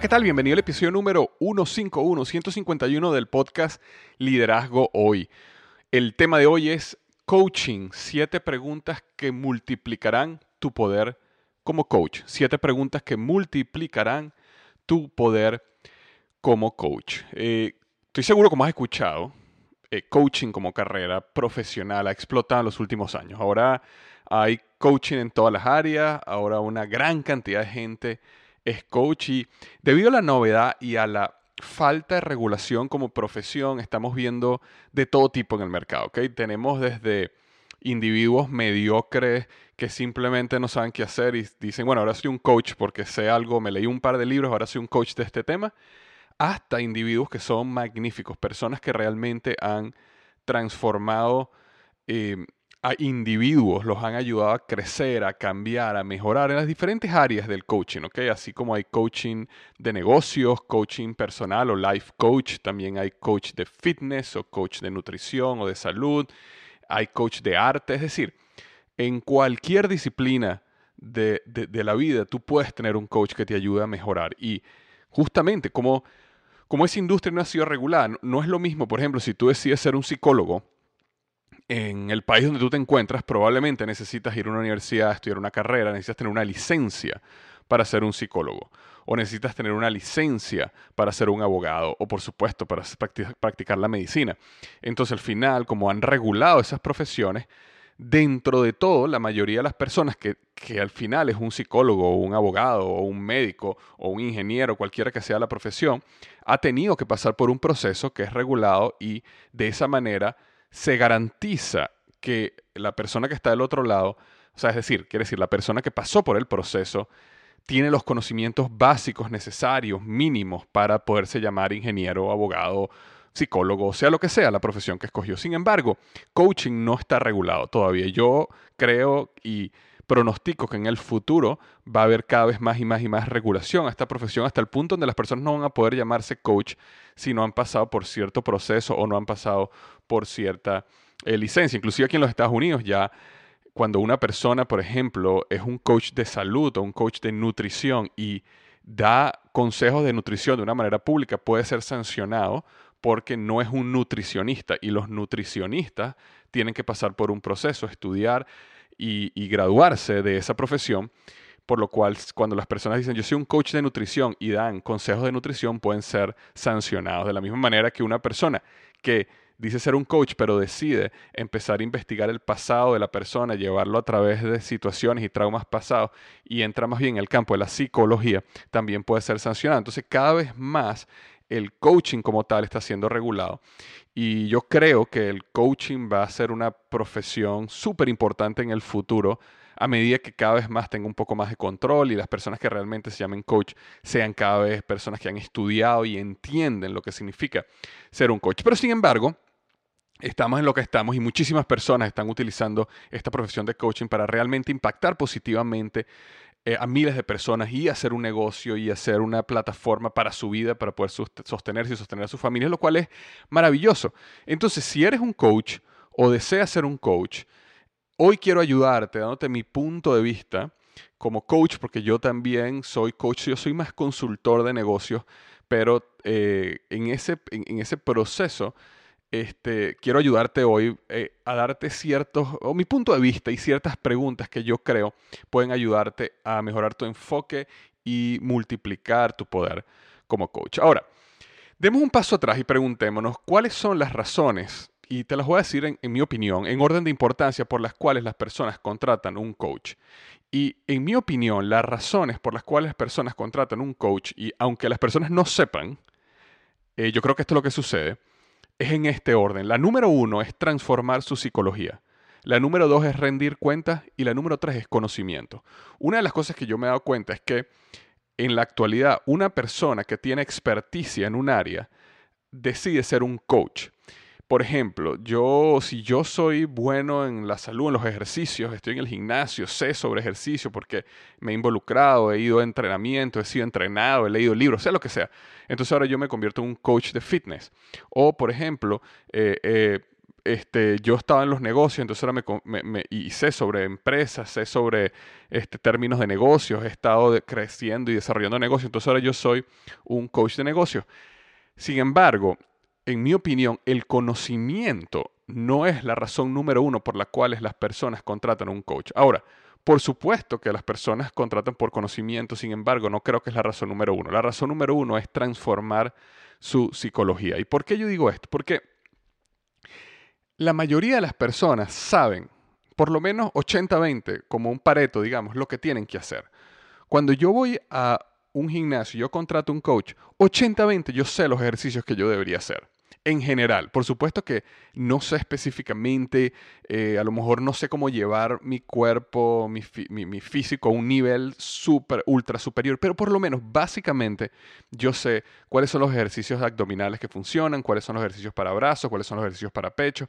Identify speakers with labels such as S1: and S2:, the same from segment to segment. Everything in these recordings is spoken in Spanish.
S1: ¿Qué tal? Bienvenido al episodio número 151, 151 del podcast Liderazgo Hoy. El tema de hoy es coaching, siete preguntas que multiplicarán tu poder como coach. Siete preguntas que multiplicarán tu poder como coach. Eh, estoy seguro, como has escuchado, eh, coaching como carrera profesional ha explotado en los últimos años. Ahora hay coaching en todas las áreas, ahora una gran cantidad de gente es coach y debido a la novedad y a la falta de regulación como profesión, estamos viendo de todo tipo en el mercado. ¿okay? Tenemos desde individuos mediocres que simplemente no saben qué hacer y dicen, bueno, ahora soy un coach porque sé algo, me leí un par de libros, ahora soy un coach de este tema, hasta individuos que son magníficos, personas que realmente han transformado eh, a individuos, los han ayudado a crecer, a cambiar, a mejorar en las diferentes áreas del coaching, ¿ok? Así como hay coaching de negocios, coaching personal o life coach, también hay coach de fitness o coach de nutrición o de salud, hay coach de arte, es decir, en cualquier disciplina de, la vida tú puedes tener un coach que te ayude a mejorar y justamente como, como esa industria no ha sido regulada, no es lo mismo, por ejemplo, si tú decides ser un psicólogo, en el país donde tú te encuentras, probablemente necesitas ir a una universidad, estudiar una carrera, necesitas tener una licencia para ser un psicólogo, o necesitas tener una licencia para ser un abogado, o por supuesto para practicar la medicina. Entonces al final, como han regulado esas profesiones, dentro de todo, la mayoría de las personas que, que, al final es un psicólogo o un abogado o un médico o un ingeniero, cualquiera que sea la profesión, ha tenido que pasar por un proceso que es regulado y de esa manera se garantiza que la persona que está del otro lado, o sea, es decir, quiere decir, la persona que pasó por el proceso, tiene los conocimientos básicos necesarios, mínimos, para poderse llamar ingeniero, abogado, psicólogo, sea lo que sea la profesión que escogió. Sin embargo, coaching no está regulado todavía. Yo creo y pronostico que en el futuro va a haber cada vez más y más y más regulación a esta profesión hasta el punto donde las personas no van a poder llamarse coach si no han pasado por cierto proceso o no han pasado por cierta eh, licencia. Inclusive aquí en los Estados Unidos ya cuando una persona, por ejemplo, es un coach de salud o un coach de nutrición y da consejos de nutrición de una manera pública, puede ser sancionado porque no es un nutricionista y los nutricionistas tienen que pasar por un proceso, estudiar y, graduarse de esa profesión, por lo cual cuando las personas dicen yo soy un coach de nutrición y dan consejos de nutrición pueden ser sancionados. De la misma manera que una persona que dice ser un coach, pero decide empezar a investigar el pasado de la persona, llevarlo a través de situaciones y traumas pasados y entra más bien en el campo de la psicología, también puede ser sancionado. Entonces cada vez más el coaching como tal está siendo regulado. Y yo creo que el coaching va a ser una profesión súper importante en el futuro a medida que cada vez más tenga un poco más de control y las personas que realmente se llamen coach sean cada vez personas que han estudiado y entienden lo que significa ser un coach. Pero sin embargo, estamos en lo que estamos y muchísimas personas están utilizando esta profesión de coaching para realmente impactar positivamente eh, a miles de personas y hacer un negocio y hacer una plataforma para su vida, para poder sostenerse y sostener a su familia, lo cual es maravilloso. Entonces, si eres un coach o deseas ser un coach, hoy quiero ayudarte dándote mi punto de vista como coach, porque yo también soy coach, yo soy más consultor de negocios, pero eh, en, ese, en ese proceso este, quiero ayudarte hoy eh, a darte ciertos, o mi punto de vista y ciertas preguntas que yo creo pueden ayudarte a mejorar tu enfoque y multiplicar tu poder como coach. Ahora, demos un paso atrás y preguntémonos cuáles son las razones, y te las voy a decir en, mi opinión, en orden de importancia por las cuales las personas contratan un coach. Y en mi opinión, las razones por las cuales las personas contratan un coach, y aunque las personas no sepan, eh, yo creo que esto es lo que sucede, es en este orden. La número uno es transformar su psicología. La número dos es rendir cuentas y la número tres es conocimiento. Una de las cosas que yo me he dado cuenta es que en la actualidad una persona que tiene experticia en un área decide ser un coach. Por ejemplo, yo, si yo soy bueno en la salud, en los ejercicios, estoy en el gimnasio, sé sobre ejercicio porque me he involucrado, he ido a entrenamiento, he sido entrenado, he leído libros, sé lo que sea. Entonces ahora yo me convierto en un coach de fitness. O, por ejemplo, eh, eh, este, yo estaba en los negocios, entonces ahora me, y sé sobre empresas, sé sobre este, términos de negocios, he estado creciendo y desarrollando negocios, entonces ahora yo soy un coach de negocios. Sin embargo, en mi opinión, el conocimiento no es la razón número uno por la cual las personas contratan un coach. Ahora, por supuesto que las personas contratan por conocimiento, sin embargo, no creo que es la razón número uno. La razón número uno es transformar su psicología. ¿Y por qué yo digo esto? Porque la mayoría de las personas saben, por lo menos 80-20, como un pareto, digamos, lo que tienen que hacer. Cuando yo voy a un gimnasio, yo contrato un coach, 80-20 yo sé los ejercicios que yo debería hacer en general. Por supuesto que no sé específicamente, eh, a lo mejor no sé cómo llevar mi cuerpo, mi, físico a un nivel super, ultra superior, pero por lo menos básicamente yo sé cuáles son los ejercicios abdominales que funcionan, cuáles son los ejercicios para brazos, cuáles son los ejercicios para pecho.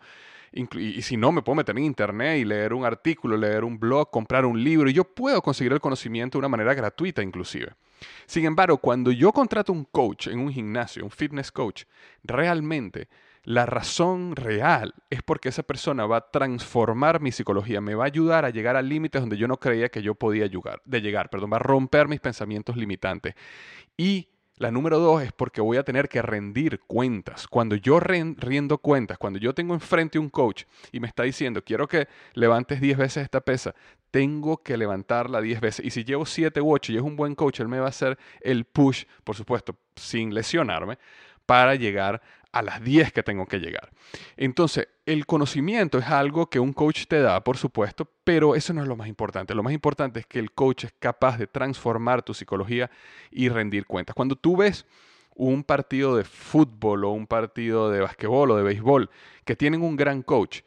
S1: Y si no, me puedo meter en internet y leer un artículo, leer un blog, comprar un libro, y yo puedo conseguir el conocimiento de una manera gratuita inclusive. Sin embargo, cuando yo contrato un coach en un gimnasio, un fitness coach, realmente la razón real es porque esa persona va a transformar mi psicología, me va a ayudar a llegar a límites donde yo no creía que yo podía llegar, de llegar, perdón, va a romper mis pensamientos limitantes. Y la número dos es porque voy a tener que rendir cuentas. Cuando yo riendo cuentas, cuando yo tengo enfrente un coach y me está diciendo, quiero que levantes 10 veces esta pesa, tengo que levantarla 10 veces. Y si llevo 7 u 8 y es un buen coach, él me va a hacer el push, por supuesto, sin lesionarme, para llegar a las 10 que tengo que llegar. Entonces, el conocimiento es algo que un coach te da, por supuesto, pero eso no es lo más importante. Lo más importante es que el coach es capaz de transformar tu psicología y rendir cuentas. Cuando tú ves un partido de fútbol o un partido de basquetbol o de béisbol que tienen un gran coach,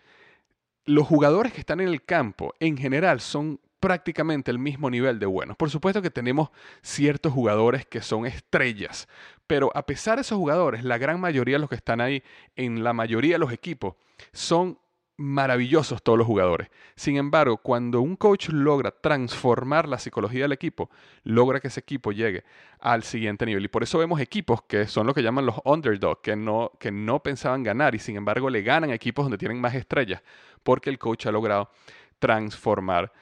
S1: los jugadores que están en el campo en general son prácticamente el mismo nivel de buenos. Por supuesto que tenemos ciertos jugadores que son estrellas, pero a pesar de esos jugadores, la gran mayoría de los que están ahí, en la mayoría de los equipos, son maravillosos todos los jugadores. Sin embargo, cuando un coach logra transformar la psicología del equipo, logra que ese equipo llegue al siguiente nivel. Y por eso vemos equipos que son lo que llaman los underdogs, que no, que no pensaban ganar y sin embargo le ganan a equipos donde tienen más estrellas, porque el coach ha logrado transformar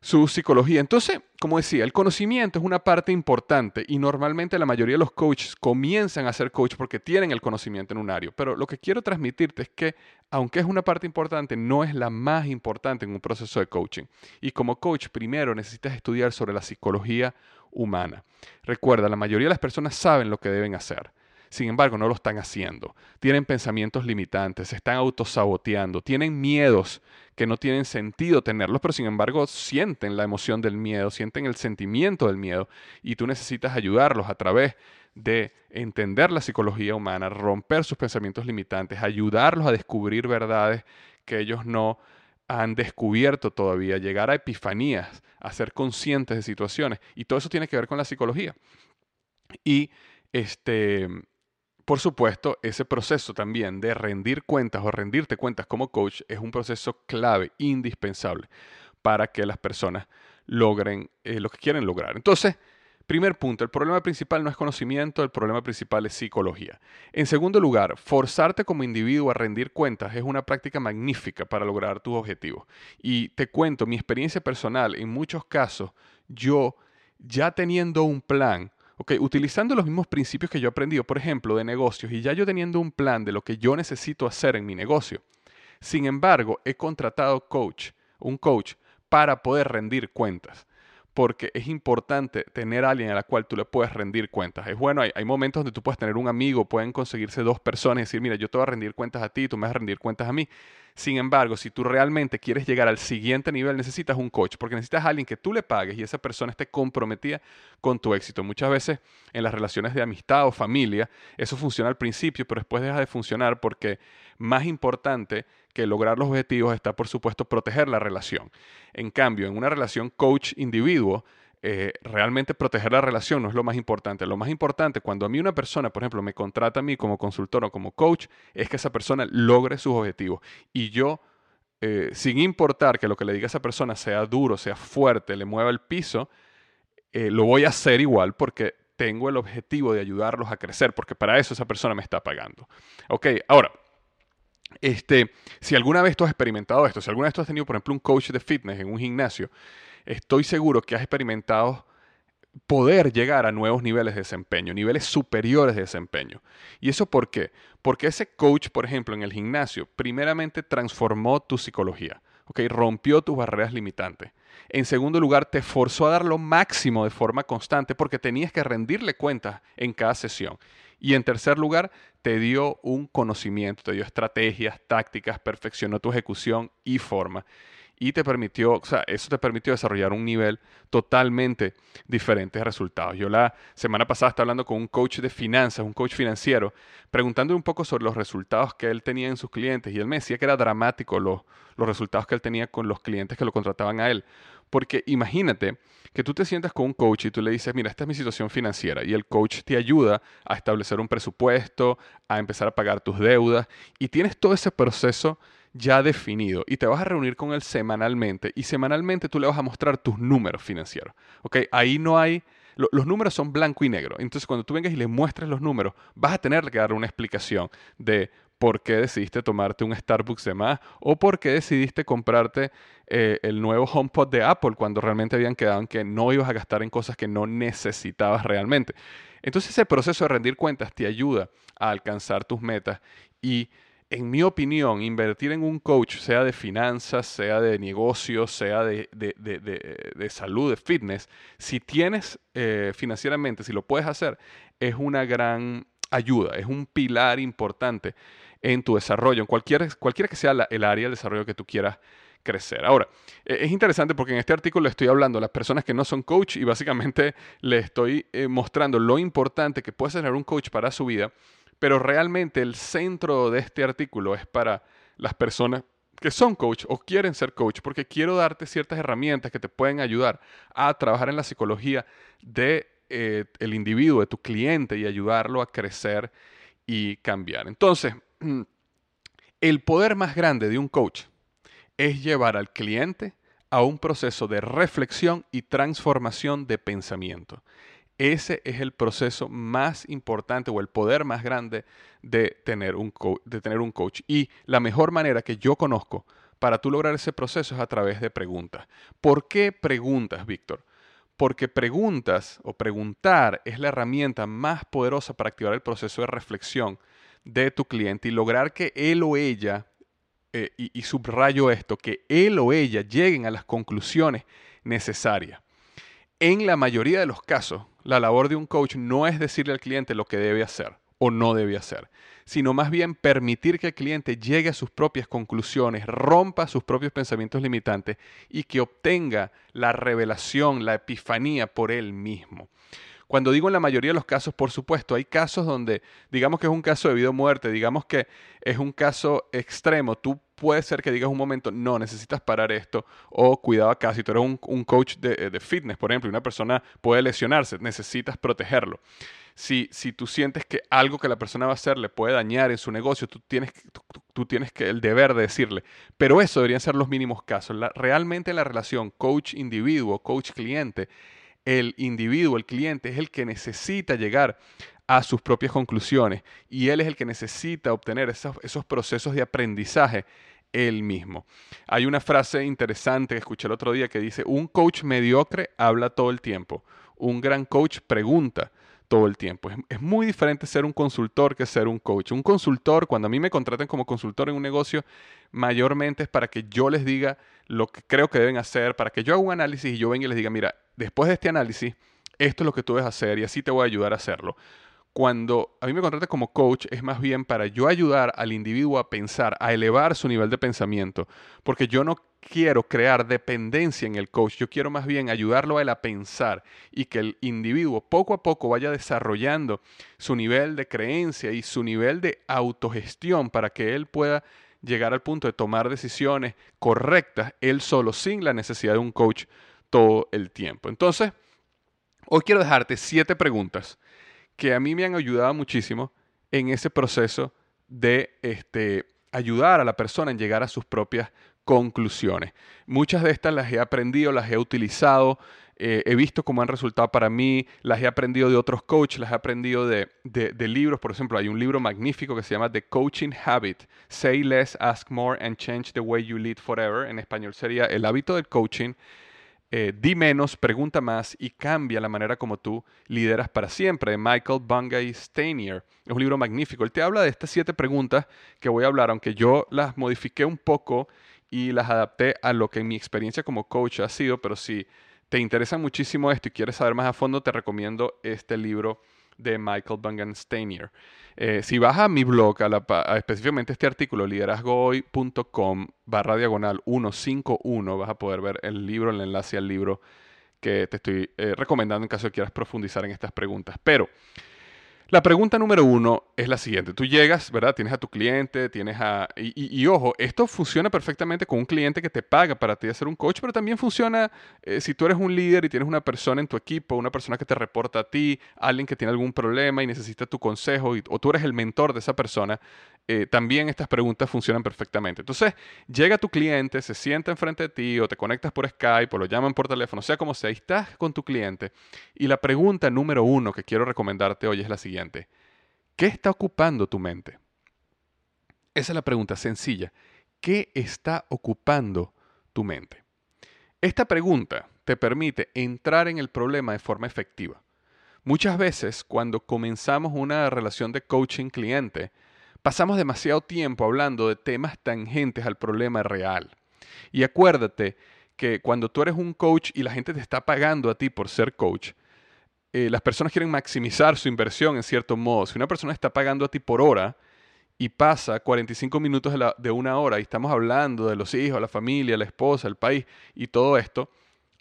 S1: su psicología. Entonces, como decía, el conocimiento es una parte importante y normalmente la mayoría de los coaches comienzan a ser coach porque tienen el conocimiento en un área. Pero lo que quiero transmitirte es que, aunque es una parte importante, no es la más importante en un proceso de coaching. Y como coach, primero necesitas estudiar sobre la psicología humana. Recuerda, la mayoría de las personas saben lo que deben hacer. Sin embargo, no lo están haciendo. Tienen pensamientos limitantes, se están autosaboteando, tienen miedos que no tienen sentido tenerlos, pero sin embargo sienten la emoción del miedo, sienten el sentimiento del miedo y tú necesitas ayudarlos a través de entender la psicología humana, romper sus pensamientos limitantes, ayudarlos a descubrir verdades que ellos no han descubierto todavía, llegar a epifanías, a ser conscientes de situaciones. Y todo eso tiene que ver con la psicología. Y este, por supuesto, ese proceso también de rendir cuentas o rendirte cuentas como coach es un proceso clave, indispensable, para que las personas logren eh, lo que quieren lograr. Entonces, Primer punto, el problema principal no es conocimiento, el problema principal es psicología. En segundo lugar, forzarte como individuo a rendir cuentas es una práctica magnífica para lograr tus objetivos. Y te cuento, mi experiencia personal, en muchos casos, yo ya teniendo un plan, okay, utilizando los mismos principios que yo he aprendido, por ejemplo, de negocios, y ya yo teniendo un plan de lo que yo necesito hacer en mi negocio, sin embargo, he contratado coach, un coach, para poder rendir cuentas porque es importante tener alguien a la cual tú le puedes rendir cuentas. Es bueno, hay, momentos donde tú puedes tener un amigo, pueden conseguirse dos personas y decir, mira, yo te voy a rendir cuentas a ti, tú me vas a rendir cuentas a mí. Sin embargo, si tú realmente quieres llegar al siguiente nivel, necesitas un coach, porque necesitas a alguien que tú le pagues y esa persona esté comprometida con tu éxito. Muchas veces en las relaciones de amistad o familia, eso funciona al principio, pero después deja de funcionar porque más importante que lograr los objetivos está, por supuesto, proteger la relación. En cambio, en una relación coach-individuo, eh, realmente proteger la relación no es lo más importante. Lo más importante, cuando a mí una persona, por ejemplo, me contrata a mí como consultor o como coach, es que esa persona logre sus objetivos. Y yo, eh, sin importar que lo que le diga a esa persona sea duro, sea fuerte, le mueva el piso, eh, lo voy a hacer igual porque tengo el objetivo de ayudarlos a crecer, porque para eso esa persona me está pagando. Ok, ahora, este, si alguna vez tú has experimentado esto, si alguna vez tú has tenido, por ejemplo, un coach de fitness en un gimnasio, estoy seguro que has experimentado poder llegar a nuevos niveles de desempeño, niveles superiores de desempeño. ¿Y eso por qué? Porque ese coach, por ejemplo, en el gimnasio, primeramente transformó tu psicología, ¿ok? rompió tus barreras limitantes. En segundo lugar, te forzó a dar lo máximo de forma constante porque tenías que rendirle cuentas en cada sesión. Y en tercer lugar, te dio un conocimiento, te dio estrategias, tácticas, perfeccionó tu ejecución y forma. Y te permitió, o sea, eso te permitió desarrollar un nivel totalmente diferente de resultados. Yo la semana pasada estaba hablando con un coach de finanzas, un coach financiero, preguntándole un poco sobre los resultados que él tenía en sus clientes. Y él me decía que era dramático los, los resultados que él tenía con los clientes que lo contrataban a él. Porque imagínate que tú te sientas con un coach y tú le dices, mira, esta es mi situación financiera y el coach te ayuda a establecer un presupuesto, a empezar a pagar tus deudas y tienes todo ese proceso ya definido y te vas a reunir con él semanalmente y semanalmente tú le vas a mostrar tus números financieros. ¿Ok? Ahí no hay... los números son blanco y negro. Entonces, cuando tú vengas y le muestres los números, vas a tener que dar una explicación de por qué decidiste tomarte un Starbucks de más o por qué decidiste comprarte eh, el nuevo HomePod de Apple cuando realmente habían quedado en que no ibas a gastar en cosas que no necesitabas realmente. Entonces ese proceso de rendir cuentas te ayuda a alcanzar tus metas y en mi opinión, invertir en un coach, sea de finanzas, sea de negocios, sea de, salud, de fitness, si tienes eh, financieramente, si lo puedes hacer, es una gran ayuda, es un pilar importante en tu desarrollo, en cualquier, cualquiera que sea el área de desarrollo que tú quieras crecer. Ahora, e, es interesante porque en este artículo estoy hablando a las personas que no son coach y básicamente le estoy eh, mostrando lo importante que puede tener un coach para su vida, pero realmente el centro de este artículo es para las personas que son coach o quieren ser coach, porque quiero darte ciertas herramientas que te pueden ayudar a trabajar en la psicología de eh, el individuo, de tu cliente y ayudarlo a crecer y cambiar. Entonces, el poder más grande de un coach es llevar al cliente a un proceso de reflexión y transformación de pensamiento. Ese es el proceso más importante o el poder más grande de tener un, de tener un coach. Y la mejor manera que yo conozco para tú lograr ese proceso es a través de preguntas. ¿Por qué preguntas, Víctor? Porque preguntas o preguntar es la herramienta más poderosa para activar el proceso de reflexión de tu cliente y lograr que él o ella, eh, y, subrayo esto, que él o ella lleguen a las conclusiones necesarias. En la mayoría de los casos, la labor de un coach no es decirle al cliente lo que debe hacer o no debe hacer, sino más bien permitir que el cliente llegue a sus propias conclusiones, rompa sus propios pensamientos limitantes y que obtenga la revelación, la epifanía por él mismo. Cuando digo en la mayoría de los casos, por supuesto, hay casos donde digamos que es un caso de vida o muerte, digamos que es un caso extremo, tú puede ser que digas un momento, no, necesitas parar esto, o cuidado acá, si tú eres un, coach de, de, fitness, por ejemplo, y una persona puede lesionarse, necesitas protegerlo si, si tú sientes que algo que la persona va a hacer le puede dañar en su negocio, tú tienes, tú, tienes que el deber de decirle. Pero eso deberían ser los mínimos casos. realmente en la relación coach-individuo, coach-cliente, el individuo, el cliente, es el que necesita llegar a sus propias conclusiones y él es el que necesita obtener esos, esos procesos de aprendizaje él mismo. Hay una frase interesante que escuché el otro día que dice, un coach mediocre habla todo el tiempo, un gran coach pregunta todo el tiempo. Es, muy diferente ser un consultor que ser un coach. Un consultor, cuando a mí me contraten como consultor en un negocio, mayormente es para que yo les diga lo que creo que deben hacer, para que yo haga un análisis y yo venga y les diga, mira, después de este análisis, esto es lo que tú debes hacer y así te voy a ayudar a hacerlo. Cuando a mí me contratan como coach es más bien para yo ayudar al individuo a pensar, a elevar su nivel de pensamiento, porque yo no quiero crear dependencia en el coach, yo quiero más bien ayudarlo a él a pensar y que el individuo poco a poco vaya desarrollando su nivel de creencia y su nivel de autogestión para que él pueda llegar al punto de tomar decisiones correctas él solo, sin la necesidad de un coach todo el tiempo. Entonces, hoy quiero dejarte siete preguntas que a mí me han ayudado muchísimo en ese proceso de este, ayudar a la persona en llegar a sus propias conclusiones. Muchas de estas las he aprendido, las he utilizado, eh, he visto cómo han resultado para mí, las he aprendido de otros coaches, las he aprendido de, de, libros. Por ejemplo, hay un libro magnífico que se llama The Coaching Habit, Say Less, Ask More and Change the Way You Lead Forever. En español sería El hábito del coaching. Eh, di menos, pregunta más y cambia la manera como tú lideras para siempre, Michael Bungay Steinier. Es un libro magnífico. Él te habla de estas siete preguntas que voy a hablar, aunque yo las modifiqué un poco y las adapté a lo que mi experiencia como coach ha sido, pero si te interesa muchísimo esto y quieres saber más a fondo, te recomiendo este libro de Michael Bungan Steinier. Eh, si vas a mi blog, a, específicamente este artículo, liderazgohoy.com barra diagonal 151, vas a poder ver el libro, el enlace al libro que te estoy eh, recomendando en caso de quieras profundizar en estas preguntas. Pero la pregunta número uno es la siguiente. Tú llegas, ¿verdad? Tienes a tu cliente, tienes a... Y, ojo, esto funciona perfectamente con un cliente que te paga para ti hacer un coach, pero también funciona eh, si tú eres un líder y tienes una persona en tu equipo, una persona que te reporta a ti, alguien que tiene algún problema y necesita tu consejo, o tú eres el mentor de esa persona, eh, también estas preguntas funcionan perfectamente. Entonces, llega tu cliente, se sienta enfrente de ti o te conectas por Skype o lo llaman por teléfono, sea como sea, y estás con tu cliente. Y la pregunta número uno que quiero recomendarte hoy es la siguiente. ¿Qué está ocupando tu mente? Esa es la pregunta sencilla. ¿Qué está ocupando tu mente? Esta pregunta te permite entrar en el problema de forma efectiva. Muchas veces cuando comenzamos una relación de coaching cliente, Pasamos demasiado tiempo hablando de temas tangentes al problema real. Y acuérdate que cuando tú eres un coach y la gente te está pagando a ti por ser coach, eh, las personas quieren maximizar su inversión en cierto modo. Si una persona está pagando a ti por hora y pasa 45 minutos de, una hora y estamos hablando de los hijos, la familia, la esposa, el país y todo esto,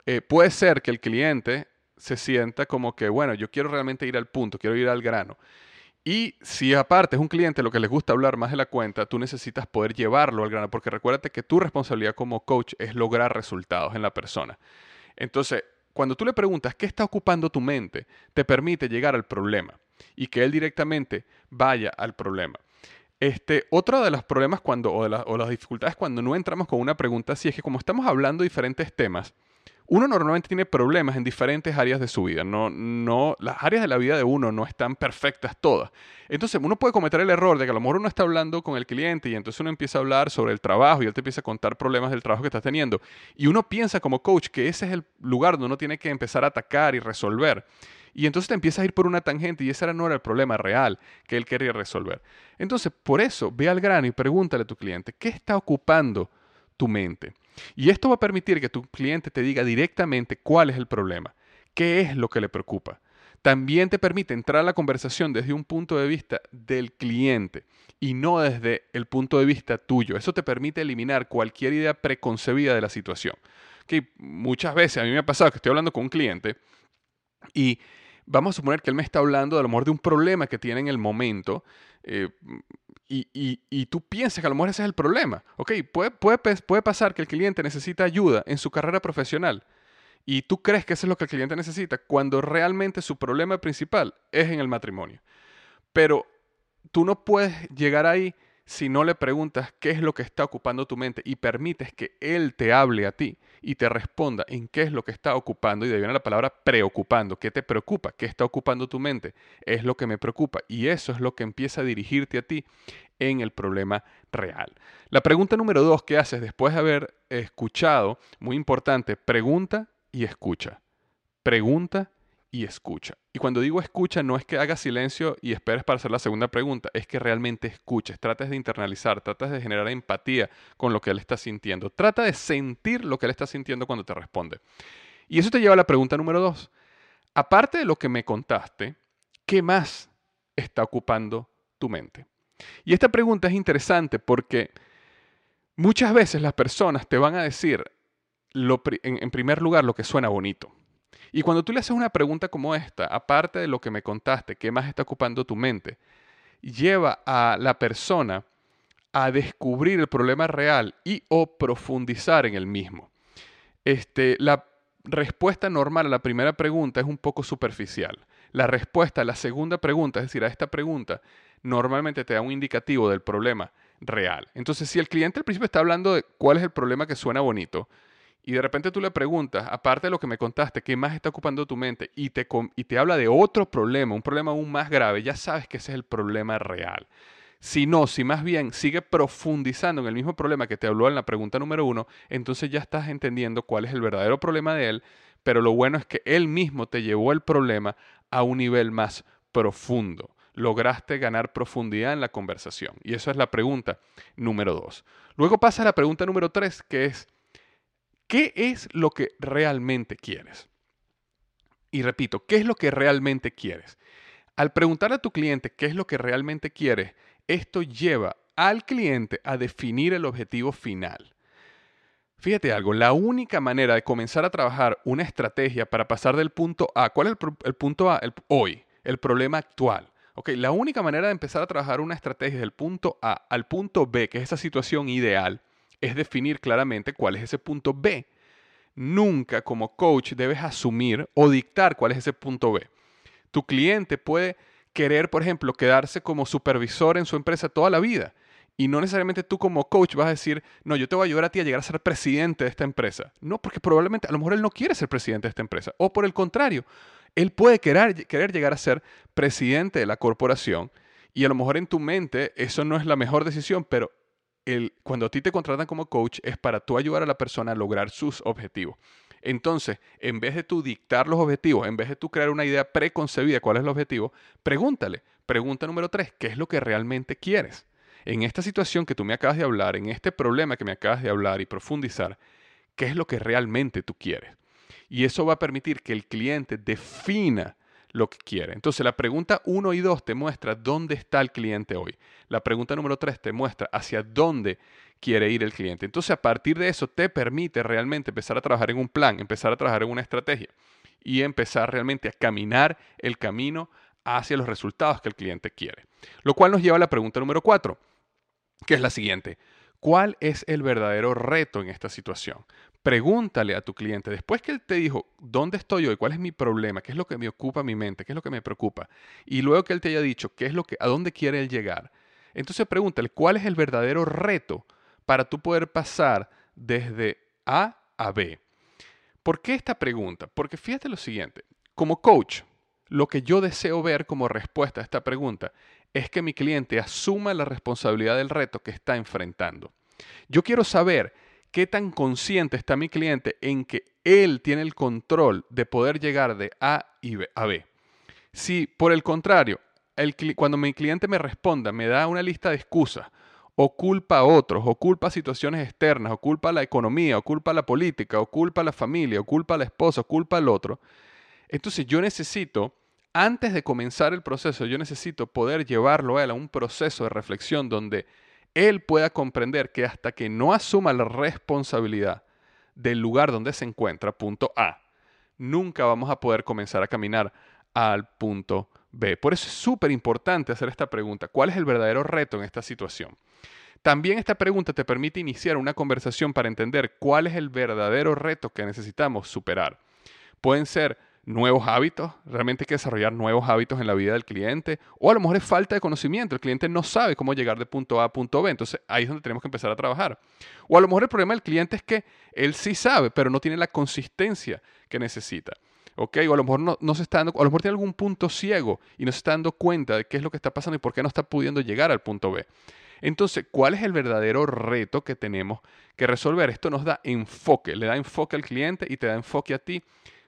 S1: eh, puede ser que el cliente se sienta como que, bueno, yo quiero realmente ir al punto, quiero ir al grano. Y si aparte es un cliente lo que les gusta hablar más de la cuenta, tú necesitas poder llevarlo al grano, porque recuérdate que tu responsabilidad como coach es lograr resultados en la persona. Entonces, cuando tú le preguntas qué está ocupando tu mente, te permite llegar al problema y que él directamente vaya al problema. Este, otro de los problemas cuando, o, de o las dificultades cuando no entramos con una pregunta así es que como estamos hablando de diferentes temas, uno normalmente tiene problemas en diferentes áreas de su vida. No, no, las áreas de la vida de uno no están perfectas todas. Entonces uno puede cometer el error de que a lo mejor uno está hablando con el cliente y entonces uno empieza a hablar sobre el trabajo y él te empieza a contar problemas del trabajo que estás teniendo. Y uno piensa como coach que ese es el lugar donde uno tiene que empezar a atacar y resolver. Y entonces te empiezas a ir por una tangente y ese no era el problema real que él quería resolver. Entonces, por eso, ve al grano y pregúntale a tu cliente, ¿qué está ocupando tu mente? Y esto va a permitir que tu cliente te diga directamente cuál es el problema, qué es lo que le preocupa. También te permite entrar a la conversación desde un punto de vista del cliente y no desde el punto de vista tuyo. Eso te permite eliminar cualquier idea preconcebida de la situación. Que muchas veces a mí me ha pasado que estoy hablando con un cliente y vamos a suponer que él me está hablando de lo mejor de un problema que tiene en el momento eh, y, tú piensas que a lo mejor ese es el problema. Ok, puede, puede, puede pasar que el cliente necesita ayuda en su carrera profesional y tú crees que eso es lo que el cliente necesita cuando realmente su problema principal es en el matrimonio. Pero tú no puedes llegar ahí si no le preguntas qué es lo que está ocupando tu mente y permites que él te hable a ti y te responda en qué es lo que está ocupando, y de ahí viene la palabra preocupando, ¿qué te preocupa? ¿Qué está ocupando tu mente? Es lo que me preocupa y eso es lo que empieza a dirigirte a ti en el problema real. La pregunta número dos que haces después de haber escuchado, muy importante, pregunta y escucha. Pregunta y escucha. Y cuando digo escucha, no es que hagas silencio y esperes para hacer la segunda pregunta, es que realmente escuches, trates de internalizar, trates de generar empatía con lo que él está sintiendo, trata de sentir lo que él está sintiendo cuando te responde. Y eso te lleva a la pregunta número dos. Aparte de lo que me contaste, ¿qué más está ocupando tu mente? Y esta pregunta es interesante porque muchas veces las personas te van a decir, en primer lugar, lo que suena bonito. Y cuando tú le haces una pregunta como esta, aparte de lo que me contaste, ¿qué más está ocupando tu mente? Lleva a la persona a descubrir el problema real y o profundizar en el mismo. Este, la respuesta normal a la primera pregunta es un poco superficial. La respuesta a la segunda pregunta, es decir, a esta pregunta, normalmente te da un indicativo del problema real. Entonces, si el cliente al principio está hablando de cuál es el problema que suena bonito, y de repente tú le preguntas, aparte de lo que me contaste, ¿qué más está ocupando tu mente? Y te, y te habla de otro problema, un problema aún más grave, ya sabes que ese es el problema real. Si no, si más bien sigue profundizando en el mismo problema que te habló en la pregunta número uno, entonces ya estás entendiendo cuál es el verdadero problema de él, pero lo bueno es que él mismo te llevó el problema a un nivel más profundo. Lograste ganar profundidad en la conversación. Y eso es la pregunta número dos. Luego pasa a la pregunta número tres, que es, ¿Qué es lo que realmente quieres? Y repito, ¿qué es lo que realmente quieres? Al preguntar a tu cliente qué es lo que realmente quieres, esto lleva al cliente a definir el objetivo final. Fíjate algo, la única manera de comenzar a trabajar una estrategia para pasar del punto A, ¿cuál es el, punto A? hoy, el problema actual. Okay, la única manera de empezar a trabajar una estrategia del punto A al punto B, que es esa situación ideal, es definir claramente cuál es ese punto B. Nunca como coach debes asumir o dictar cuál es ese punto B. Tu cliente puede querer, por ejemplo, quedarse como supervisor en su empresa toda la vida. Y no necesariamente tú como coach vas a decir, no, yo te voy a ayudar a ti a llegar a ser presidente de esta empresa. No, porque probablemente a lo mejor él no quiere ser presidente de esta empresa. O por el contrario, él puede querer, querer llegar a ser presidente de la corporación. Y a lo mejor en tu mente eso no es la mejor decisión, pero cuando a ti te contratan como coach es para tú ayudar a la persona a lograr sus objetivos. Entonces, en vez de tú dictar los objetivos, en vez de tú crear una idea preconcebida de cuál es el objetivo, pregúntale. Pregunta número tres, ¿qué es lo que realmente quieres? En esta situación que tú me acabas de hablar, en este problema que me acabas de hablar y profundizar, ¿qué es lo que realmente tú quieres? Y eso va a permitir que el cliente defina lo que quiere. Entonces la pregunta 1 y 2 te muestra dónde está el cliente hoy. La pregunta número 3 te muestra hacia dónde quiere ir el cliente. Entonces a partir de eso te permite realmente empezar a trabajar en un plan, empezar a trabajar en una estrategia y empezar realmente a caminar el camino hacia los resultados que el cliente quiere. Lo cual nos lleva a la pregunta número 4, que es la siguiente. ¿Cuál es el verdadero reto en esta situación? Pregúntale a tu cliente, después que él te dijo, ¿dónde estoy hoy? ¿Cuál es mi problema? ¿Qué es lo que me ocupa mi mente? ¿Qué es lo que me preocupa? Y luego que él te haya dicho, ¿qué es lo que, a dónde quiere él llegar? Entonces pregúntale, ¿cuál es el verdadero reto para tú poder pasar desde A a B? ¿Por qué esta pregunta? Porque fíjate lo siguiente, como coach, lo que yo deseo ver como respuesta a esta pregunta es que mi cliente asuma la responsabilidad del reto que está enfrentando. Yo quiero saber qué tan consciente está mi cliente en que él tiene el control de poder llegar de A a B. Si por el contrario, cuando mi cliente me responda, me da una lista de excusas, o culpa a otros, o culpa a situaciones externas, o culpa a la economía, o culpa a la política, o culpa a la familia, o culpa a la esposa, o culpa al otro, entonces yo necesito, antes de comenzar el proceso, yo necesito poder llevarlo a él a un proceso de reflexión donde él pueda comprender que hasta que no asuma la responsabilidad del lugar donde se encuentra, punto A, nunca vamos a poder comenzar a caminar al punto B. Por eso es súper importante hacer esta pregunta. ¿Cuál es el verdadero reto en esta situación? También esta pregunta te permite iniciar una conversación para entender cuál es el verdadero reto que necesitamos superar. Pueden ser nuevos hábitos, realmente hay que desarrollar nuevos hábitos en la vida del cliente, o a lo mejor es falta de conocimiento, el cliente no sabe cómo llegar de punto A a punto B, entonces ahí es donde tenemos que empezar a trabajar. O a lo mejor el problema del cliente es que él sí sabe, pero no tiene la consistencia que necesita. ¿ok? O a lo mejor no, se está dando, a lo mejor tiene algún punto ciego y no se está dando cuenta de qué es lo que está pasando y por qué no está pudiendo llegar al punto B. Entonces, ¿cuál es el verdadero reto que tenemos que resolver? Esto nos da enfoque, le da enfoque al cliente y te da enfoque a ti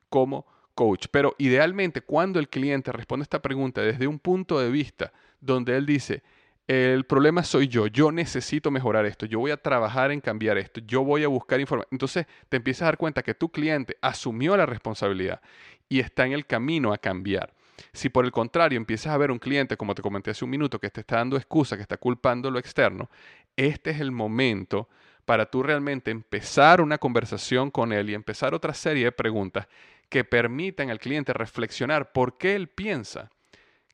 S1: como coach. Pero idealmente, cuando el cliente responde esta pregunta desde un punto de vista donde él dice, el problema soy yo, yo necesito mejorar esto, yo voy a trabajar en cambiar esto, yo voy a buscar información. Entonces te empiezas a dar cuenta que tu cliente asumió la responsabilidad y está en el camino a cambiar. Si por el contrario empiezas a ver un cliente, como te comenté hace un minuto, que te está dando excusa, que está culpando lo externo, este es el momento para tú realmente empezar una conversación con él y empezar otra serie de preguntas que permitan al cliente reflexionar por qué él piensa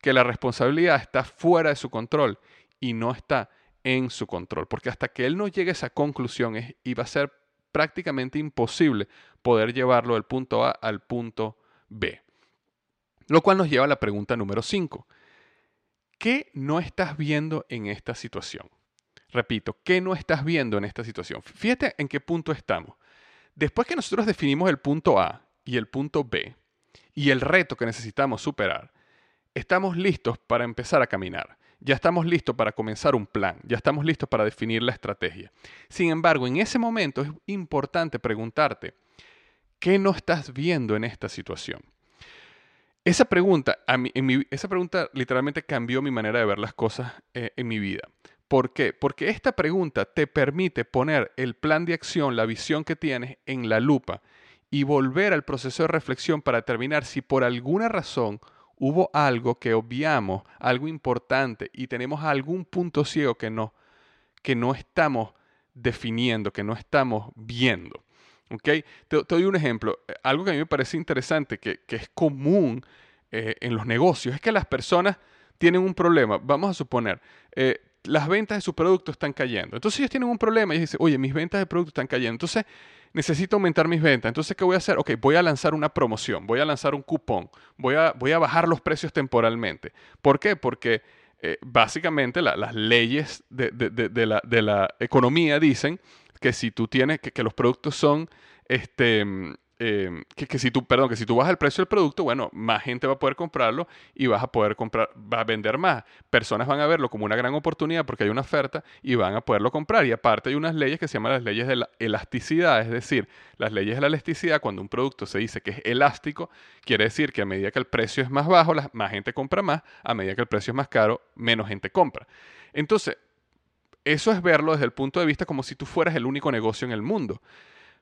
S1: que la responsabilidad está fuera de su control y no está en su control. Porque hasta que él no llegue a esa conclusión va a ser prácticamente imposible poder llevarlo del punto A al punto B. Lo cual nos lleva a la pregunta número 5. ¿Qué no estás viendo en esta situación? Repito, ¿qué no estás viendo en esta situación? Fíjate en qué punto estamos. Después que nosotros definimos el punto A y el punto B y el reto que necesitamos superar, estamos listos para empezar a caminar. Ya estamos listos para comenzar un plan, ya estamos listos para definir la estrategia. Sin embargo, en ese momento es importante preguntarte, ¿qué no estás viendo en esta situación? Esa pregunta, a mí, esa pregunta literalmente cambió mi manera de ver las cosas eh, en mi vida. ¿Por qué? Porque esta pregunta te permite poner el plan de acción, la visión que tienes en la lupa y volver al proceso de reflexión para determinar si por alguna razón hubo algo que obviamos, algo importante y tenemos algún punto ciego que no, que no estamos definiendo, que no estamos viendo. ¿Okay? Te, doy un ejemplo. Eh, algo que a mí me parece interesante, que, es común eh, en los negocios, es que las personas tienen un problema. Vamos a suponer, eh, las ventas de su producto están cayendo. Entonces ellos tienen un problema y dicen, oye, mis ventas de producto están cayendo. Entonces necesito aumentar mis ventas. Entonces, ¿qué voy a hacer? Ok, voy a lanzar una promoción, voy a lanzar un cupón, voy a, voy a bajar los precios temporalmente. ¿Por qué? Porque básicamente las leyes de, la, de, la, economía dicen que si tú tienes, que, que los productos son, este, eh, que, si tú, perdón, que si tú bajas el precio del producto, bueno, más gente va a poder comprarlo y vas a poder comprar, va a vender más. Personas van a verlo como una gran oportunidad porque hay una oferta y van a poderlo comprar. Y aparte hay unas leyes que se llaman las leyes de la elasticidad, es decir, las leyes de la elasticidad, cuando un producto se dice que es elástico, quiere decir que a medida que el precio es más bajo, más gente compra más, a medida que el precio es más caro, menos gente compra. Entonces, eso es verlo desde el punto de vista como si tú fueras el único negocio en el mundo.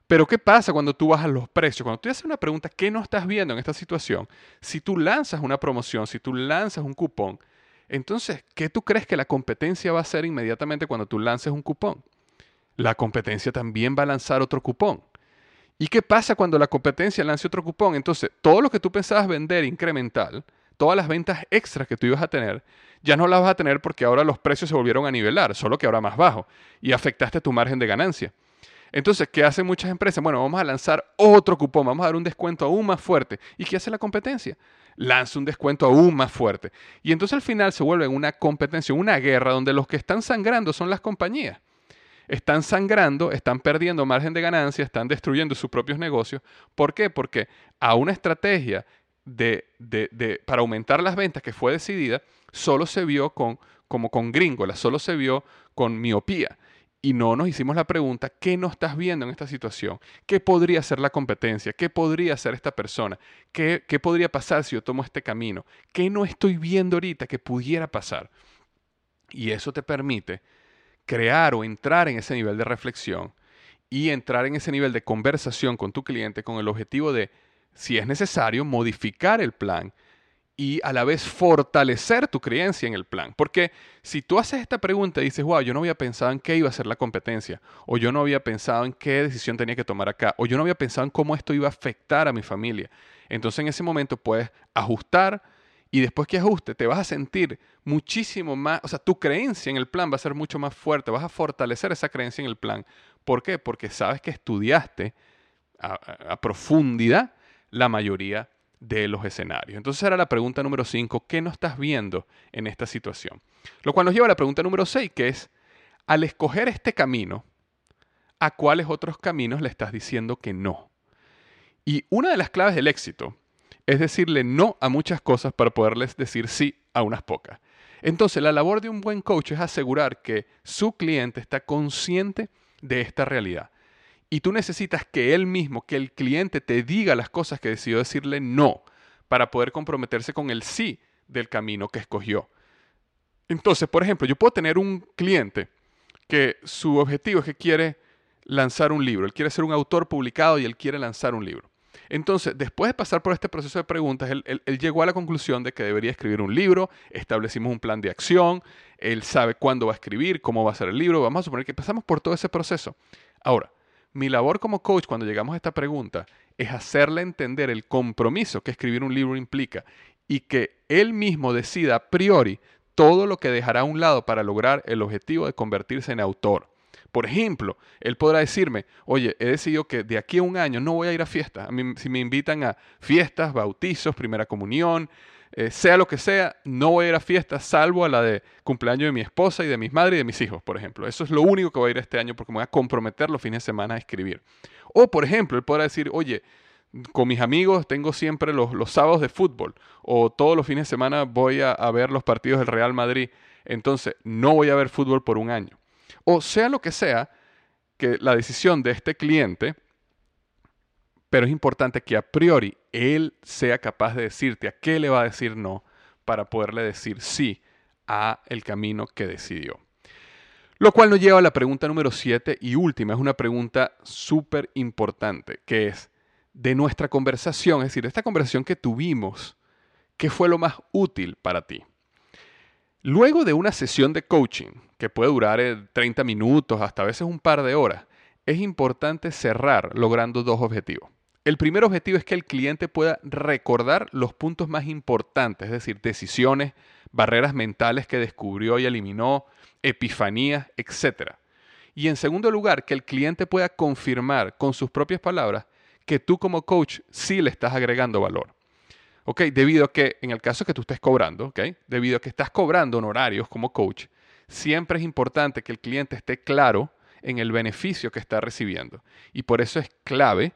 S1: Pero ¿qué pasa cuando tú bajas los precios? Cuando tú haces una pregunta, ¿qué no estás viendo en esta situación? Si tú lanzas una promoción, si tú lanzas un cupón, entonces, ¿qué tú crees que la competencia va a hacer inmediatamente cuando tú lances un cupón? La competencia también va a lanzar otro cupón. ¿Y qué pasa cuando la competencia lance otro cupón? Entonces, todo lo que tú pensabas vender incremental, todas las ventas extras que tú ibas a tener, ya no las vas a tener porque ahora los precios se volvieron a nivelar, solo que ahora más bajo, y afectaste tu margen de ganancia. Entonces, ¿qué hacen muchas empresas? Bueno, vamos a lanzar otro cupón, vamos a dar un descuento aún más fuerte. ¿Y qué hace la competencia? Lanza un descuento aún más fuerte. Y entonces al final se vuelve una competencia, una guerra donde los que están sangrando son las compañías. Están sangrando, están perdiendo margen de ganancia, están destruyendo sus propios negocios. ¿Por qué? Porque a una estrategia de, para aumentar las ventas que fue decidida, solo se vio con, como con gringola, solo se vio con miopía. Y no nos hicimos la pregunta, ¿qué no estás viendo en esta situación? ¿Qué podría ser la competencia? ¿Qué podría hacer esta persona? ¿Qué, ¿Qué podría pasar si yo tomo este camino? ¿Qué no estoy viendo ahorita que pudiera pasar? Y eso te permite crear o entrar en ese nivel de reflexión y entrar en ese nivel de conversación con tu cliente con el objetivo de si es necesario, modificar el plan y a la vez fortalecer tu creencia en el plan. Porque si tú haces esta pregunta y dices, wow, yo no había pensado en qué iba a ser la competencia, o yo no había pensado en qué decisión tenía que tomar acá, o yo no había pensado en cómo esto iba a afectar a mi familia, Entonces en ese momento puedes ajustar y después que ajuste te vas a sentir muchísimo más, o sea, tu creencia en el plan va a ser mucho más fuerte, vas a fortalecer esa creencia en el plan. ¿Por qué? Porque sabes que estudiaste a, profundidad la mayoría de los escenarios. Entonces era la pregunta número 5, ¿qué no estás viendo en esta situación? Lo cual nos lleva a la pregunta número 6, que es, al escoger este camino, ¿a cuáles otros caminos le estás diciendo que no? Y una de las claves del éxito es decirle no a muchas cosas para poderles decir sí a unas pocas. Entonces, la labor de un buen coach es asegurar que su cliente está consciente de esta realidad. Y tú necesitas que él mismo, que el cliente te diga las cosas que decidió decirle no para poder comprometerse con el sí del camino que escogió. Entonces, por ejemplo, yo puedo tener un cliente que su objetivo es que quiere lanzar un libro, él quiere ser un autor publicado y él quiere lanzar un libro. Entonces, después de pasar por este proceso de preguntas, él, llegó a la conclusión de que debería escribir un libro, establecimos un plan de acción, él sabe cuándo va a escribir, cómo va a ser el libro, vamos a suponer que pasamos por todo ese proceso. Ahora, mi labor como coach cuando llegamos a esta pregunta es hacerle entender el compromiso que escribir un libro implica y que él mismo decida a priori todo lo que dejará a un lado para lograr el objetivo de convertirse en autor. Por ejemplo, él podrá decirme, oye, he decidido que de aquí a un año no voy a ir a fiestas. A mí, si me invitan a fiestas, bautizos, primera comunión, eh, sea lo que sea, no voy a ir a fiestas salvo a la de cumpleaños de mi esposa y de mis madres y de mis hijos, por ejemplo. Eso es lo único que voy a ir este año porque me voy a comprometer los fines de semana a escribir. O, por ejemplo, él podrá decir, oye, con mis amigos tengo siempre los, los, sábados de fútbol o todos los fines de semana voy a, a ver los partidos del Real Madrid. Entonces, no voy a ver fútbol por un año o sea lo que sea, que la decisión de este cliente, pero es importante que a priori él sea capaz de decirte a qué le va a decir no para poderle decir sí a el camino que decidió. Lo cual nos lleva a la pregunta número 7 y última, es una pregunta súper importante, que es de nuestra conversación, es decir, de esta conversación que tuvimos, ¿qué fue lo más útil para ti? Luego de una sesión de coaching, que puede durar 30 eh, minutos, hasta a veces un par de horas, es importante cerrar logrando dos objetivos. El primer objetivo es que el cliente pueda recordar los puntos más importantes, es decir, decisiones, barreras mentales que descubrió y eliminó, epifanías, etc. Y en segundo lugar, que el cliente pueda confirmar con sus propias palabras que tú como coach sí le estás agregando valor. ¿ok? Debido a que, en el caso que tú estés cobrando, ¿ok? Debido a que estás cobrando honorarios como coach, siempre es importante que el cliente esté claro en el beneficio que está recibiendo. Y por eso es clave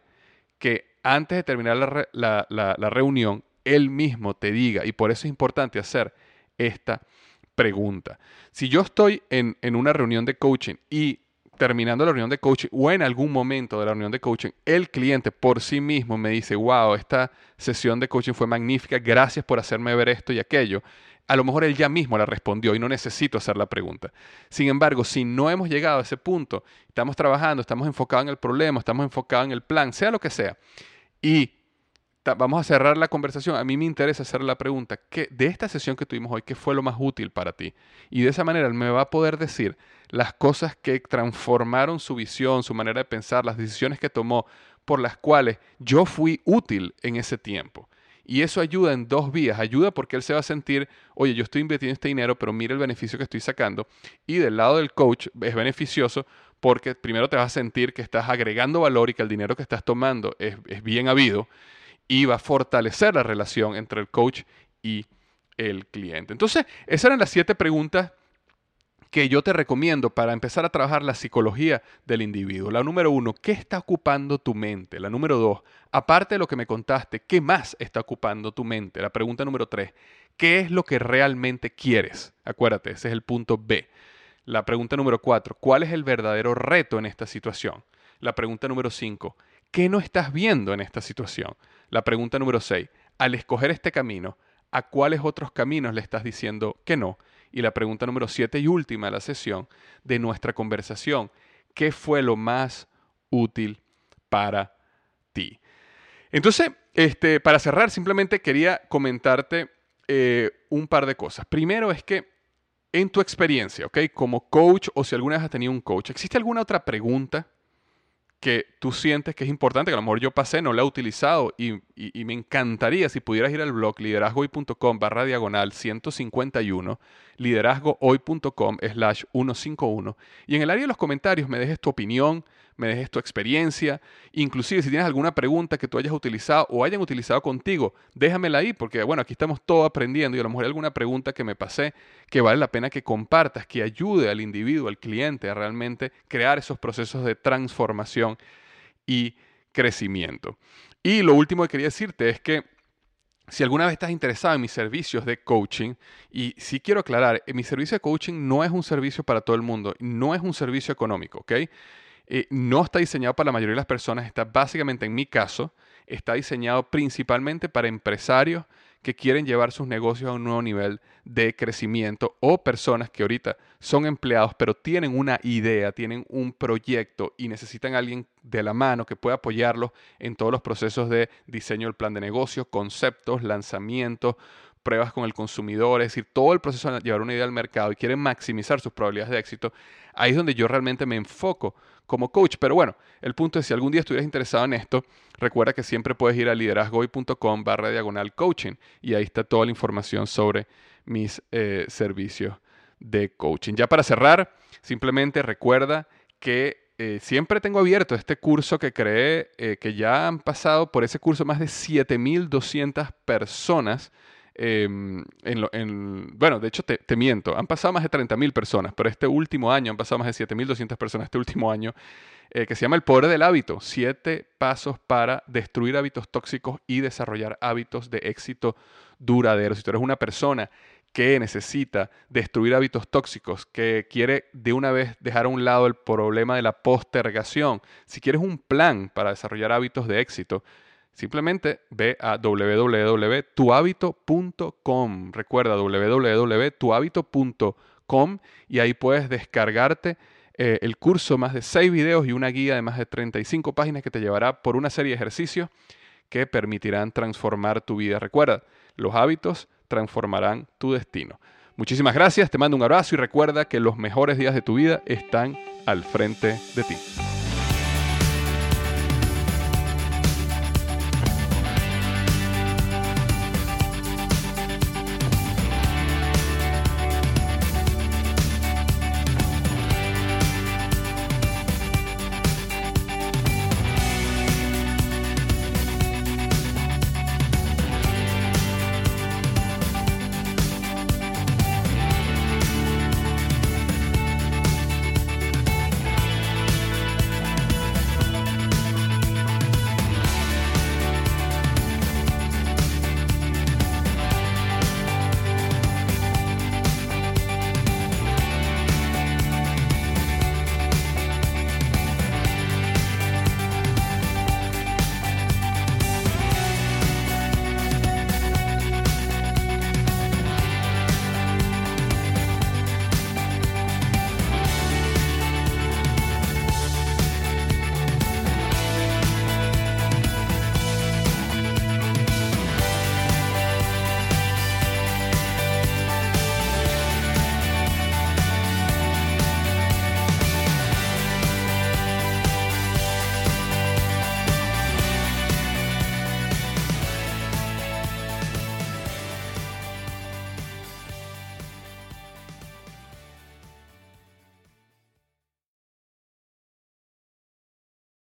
S1: que antes de terminar la, reunión, él mismo te diga, y por eso es importante hacer esta pregunta. Si yo estoy en, en una reunión de coaching y terminando la reunión de coaching o en algún momento de la reunión de coaching, el cliente por sí mismo me dice, wow, esta sesión de coaching fue magnífica, gracias por hacerme ver esto y aquello. A lo mejor él ya mismo la respondió y no necesito hacer la pregunta. Sin embargo, si no hemos llegado a ese punto, estamos trabajando, estamos enfocados en el problema, estamos enfocados en el plan, sea lo que sea, y vamos a cerrar la conversación. A mí me interesa hacer la pregunta, ¿qué, de esta sesión que tuvimos hoy, ¿qué fue lo más útil para ti? Y de esa manera él me va a poder decir las cosas que transformaron su visión, su manera de pensar, las decisiones que tomó, por las cuales yo fui útil en ese tiempo. Y eso ayuda en dos vías. Ayuda porque él se va a sentir, oye, yo estoy invirtiendo este dinero, pero mira el beneficio que estoy sacando. Y del lado del coach es beneficioso porque primero te vas a sentir que estás agregando valor y que el dinero que estás tomando es, es bien habido y va a fortalecer la relación entre el coach y el cliente. Entonces, esas eran las siete preguntas que yo te recomiendo para empezar a trabajar la psicología del individuo. La número uno, ¿qué está ocupando tu mente? La número dos, aparte de lo que me contaste, ¿qué más está ocupando tu mente? La pregunta número tres, ¿qué es lo que realmente quieres? Acuérdate, ese es el punto B. La pregunta número cuatro, ¿cuál es el verdadero reto en esta situación? La pregunta número cinco, ¿qué no estás viendo en esta situación? La pregunta número 6. Al escoger este camino, ¿a cuáles otros caminos le estás diciendo que no? Y la pregunta número 7 y última de la sesión de nuestra conversación. ¿Qué fue lo más útil para ti? Entonces, este, para cerrar, simplemente quería comentarte eh, un par de cosas. Primero es que en tu experiencia, ¿ok? Como coach o si alguna vez has tenido un coach, ¿existe alguna otra pregunta que tú sientes que es importante, que a lo mejor yo pasé, no la he utilizado y, me encantaría si pudieras ir al blog liderazgohoy.com barra diagonal 151, liderazgohoy.com slash 151 y en el área de los comentarios me dejes tu opinión, me dejes tu experiencia, inclusive si tienes alguna pregunta que tú hayas utilizado o hayan utilizado contigo, déjamela ahí porque bueno, aquí estamos todos aprendiendo y a lo mejor hay alguna pregunta que me pasé que vale la pena que compartas, que ayude al individuo, al cliente a realmente crear esos procesos de transformación y crecimiento. Y lo último que quería decirte es que si alguna vez estás interesado en mis servicios de coaching, y sí quiero aclarar, mi servicio de coaching no es un servicio para todo el mundo, no es un servicio económico, ¿ok? Eh, no está diseñado para la mayoría de las personas, está básicamente, en mi caso, está diseñado principalmente para empresarios que quieren llevar sus negocios a un nuevo nivel de crecimiento o personas que ahorita son empleados pero tienen una idea, tienen un proyecto y necesitan a alguien de la mano que pueda apoyarlos en todos los procesos de diseño del plan de negocio, conceptos, lanzamientos, pruebas con el consumidor, es decir, todo el proceso de llevar una idea al mercado y quieren maximizar sus probabilidades de éxito, ahí es donde yo realmente me enfoco como coach. Pero bueno, el punto es si algún día estuvieras interesado en esto, recuerda que siempre puedes ir a liderazgoy.com barra diagonal coaching y ahí está toda la información sobre mis eh, servicios de coaching. Ya para cerrar, simplemente recuerda que eh, siempre tengo abierto este curso que creé, eh, que ya han pasado por ese curso más de 7.200 personas Em, en, bueno, de hecho te, miento, han pasado más de 30.000 personas, pero este último año han pasado más de 7.200 personas este último año, eh, que se llama El Poder del Hábito, siete pasos para destruir hábitos tóxicos y desarrollar hábitos de éxito duradero. Si tú eres una persona que necesita destruir hábitos tóxicos, que quiere de una vez dejar a un lado el problema de la postergación, si quieres un plan para desarrollar hábitos de éxito, Simplemente ve a www.tuhabito.com. Recuerda www.tuhabito.com y ahí puedes descargarte eh, el curso, más de 6 videos y una guía de más de 35 páginas que te llevará por una serie de ejercicios que permitirán transformar tu vida. Recuerda, los hábitos transformarán tu destino. Muchísimas gracias, te mando un abrazo y recuerda que los mejores días de tu vida están al frente de ti.